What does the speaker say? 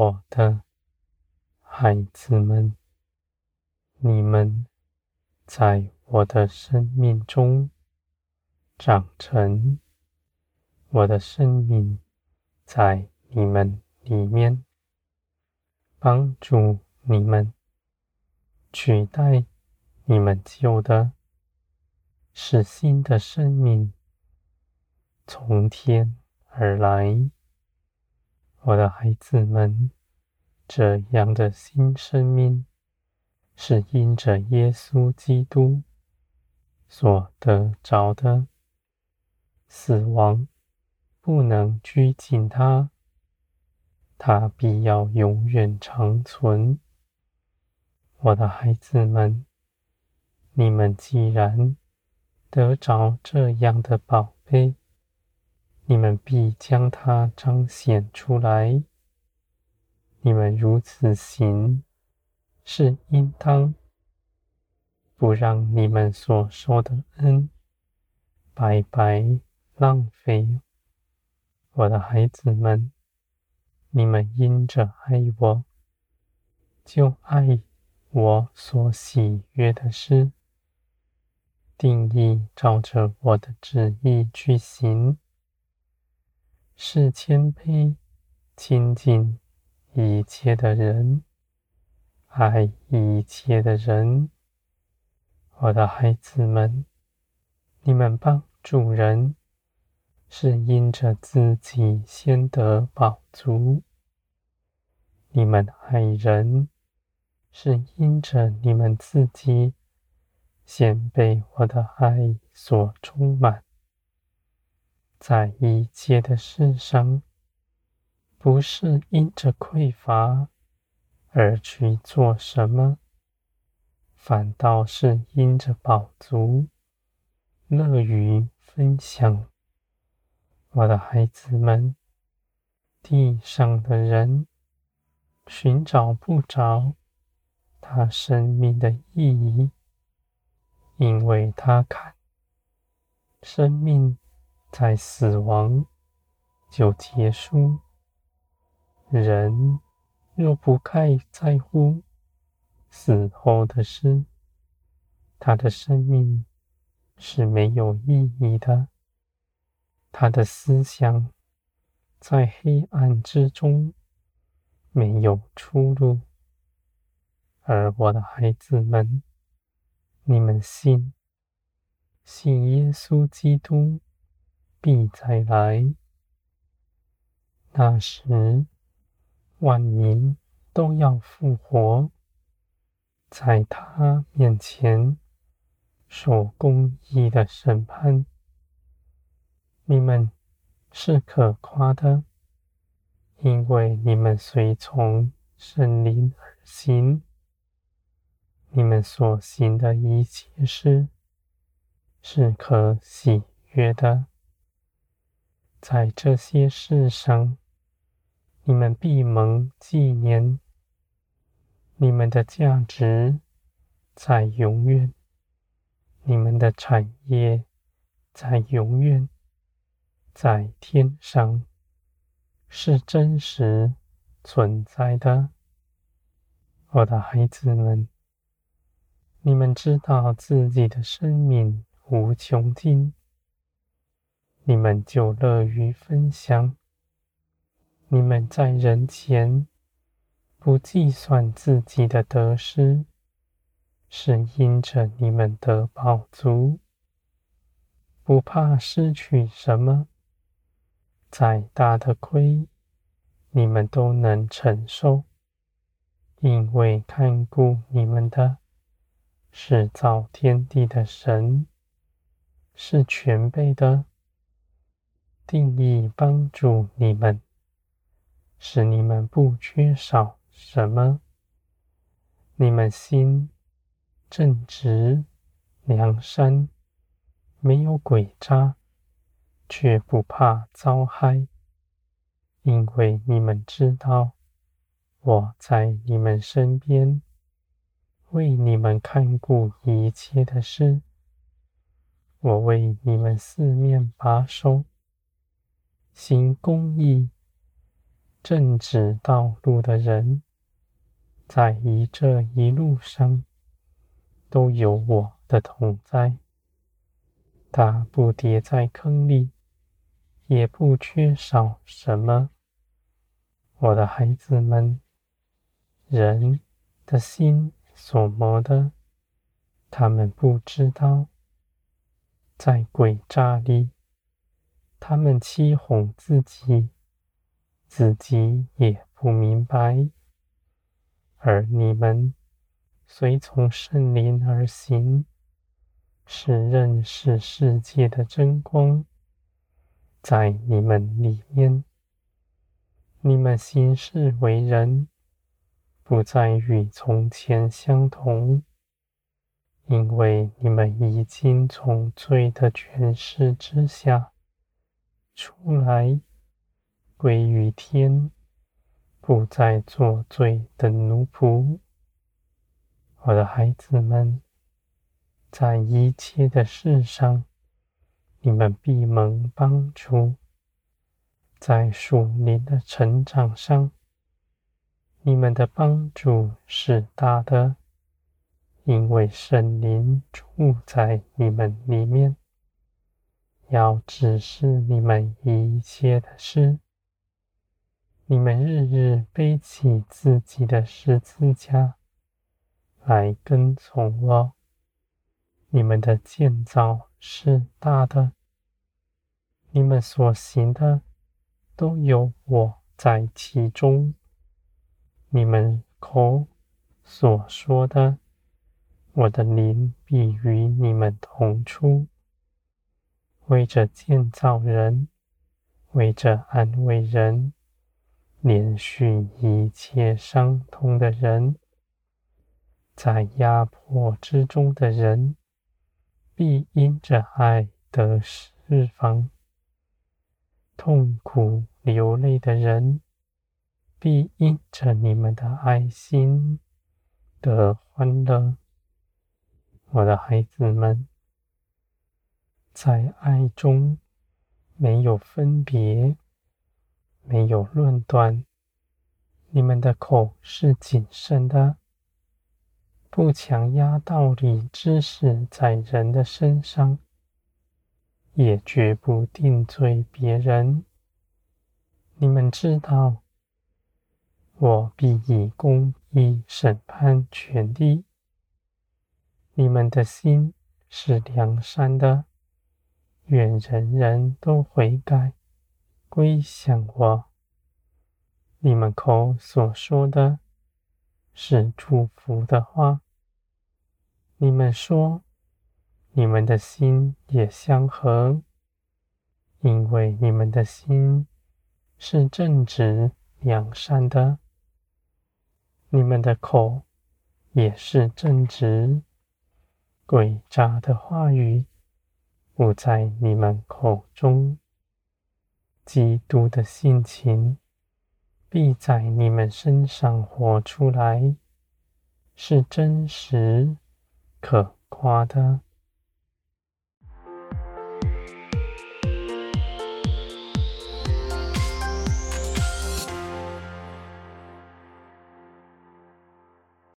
我的孩子们，你们在我的生命中长成，我的生命在你们里面帮助你们，取代你们旧的，使新的生命从天而来。我的孩子们，这样的新生命是因着耶稣基督所得着的。死亡不能拘禁他，他必要永远长存。我的孩子们，你们既然得着这样的宝贝，你们必将它彰显出来。你们如此行，是应当，不让你们所受的恩白白浪费。我的孩子们，你们因着爱我，就爱我所喜悦的事，定义照着我的旨意去行。是谦卑、亲近一切的人，爱一切的人。我的孩子们，你们帮助人，是因着自己先得饱足；你们爱人，是因着你们自己先被我的爱所充满。在一切的事上，不是因着匮乏而去做什么，反倒是因着饱足，乐于分享。我的孩子们，地上的人寻找不着他生命的意义，因为他看生命。在死亡就结束。人若不太在乎死后的事，他的生命是没有意义的。他的思想在黑暗之中没有出路。而我的孩子们，你们信，信耶稣基督。必再来，那时万民都要复活，在他面前受公义的审判。你们是可夸的，因为你们随从圣灵而行。你们所行的一切事是可喜悦的。在这些事上，你们必蒙纪念。你们的价值在永远，你们的产业在永远，在天上是真实存在的。我的孩子们，你们知道自己的生命无穷尽。你们就乐于分享。你们在人前不计算自己的得失，是因着你们的饱足，不怕失去什么。再大的亏，你们都能承受，因为看顾你们的是造天地的神，是全备的。定义帮助你们，使你们不缺少什么。你们心正直、良善，没有诡诈，却不怕遭害，因为你们知道我在你们身边，为你们看顾一切的事。我为你们四面把守。行公义，正直道路的人，在一这一路上都有我的同在。他不跌在坑里，也不缺少什么。我的孩子们，人的心所磨的，他们不知道。在诡诈里，他们欺哄自己，自己也不明白。而你们随从圣灵而行，是认识世界的真光，在你们里面。你们行事为人，不再与从前相同。因为你们已经从罪的权势之下出来，归于天，不再做罪的奴仆。我的孩子们，在一切的事上，你们必蒙帮助；在属灵的成长上，你们的帮助是大的。因为圣灵住在你们里面，要指示你们一切的事。你们日日背起自己的十字架来跟从我。你们的建造是大的，你们所行的都有我在其中。你们口所说的。我的灵必与你们同出，为着建造人，为着安慰人，怜恤一切伤痛的人，在压迫之中的人，必因着爱得释放；痛苦流泪的人，必因着你们的爱心得欢乐。我的孩子们，在爱中没有分别，没有论断。你们的口是谨慎的，不强压道理知识在人的身上，也绝不定罪别人。你们知道，我必以公义审判权利。你们的心是良善的，愿人人都悔改，归向我。你们口所说的，是祝福的话。你们说，你们的心也相合，因为你们的心是正直良善的。你们的口也是正直。诡诈的话语不在你们口中，基督的性情必在你们身上活出来，是真实可夸的。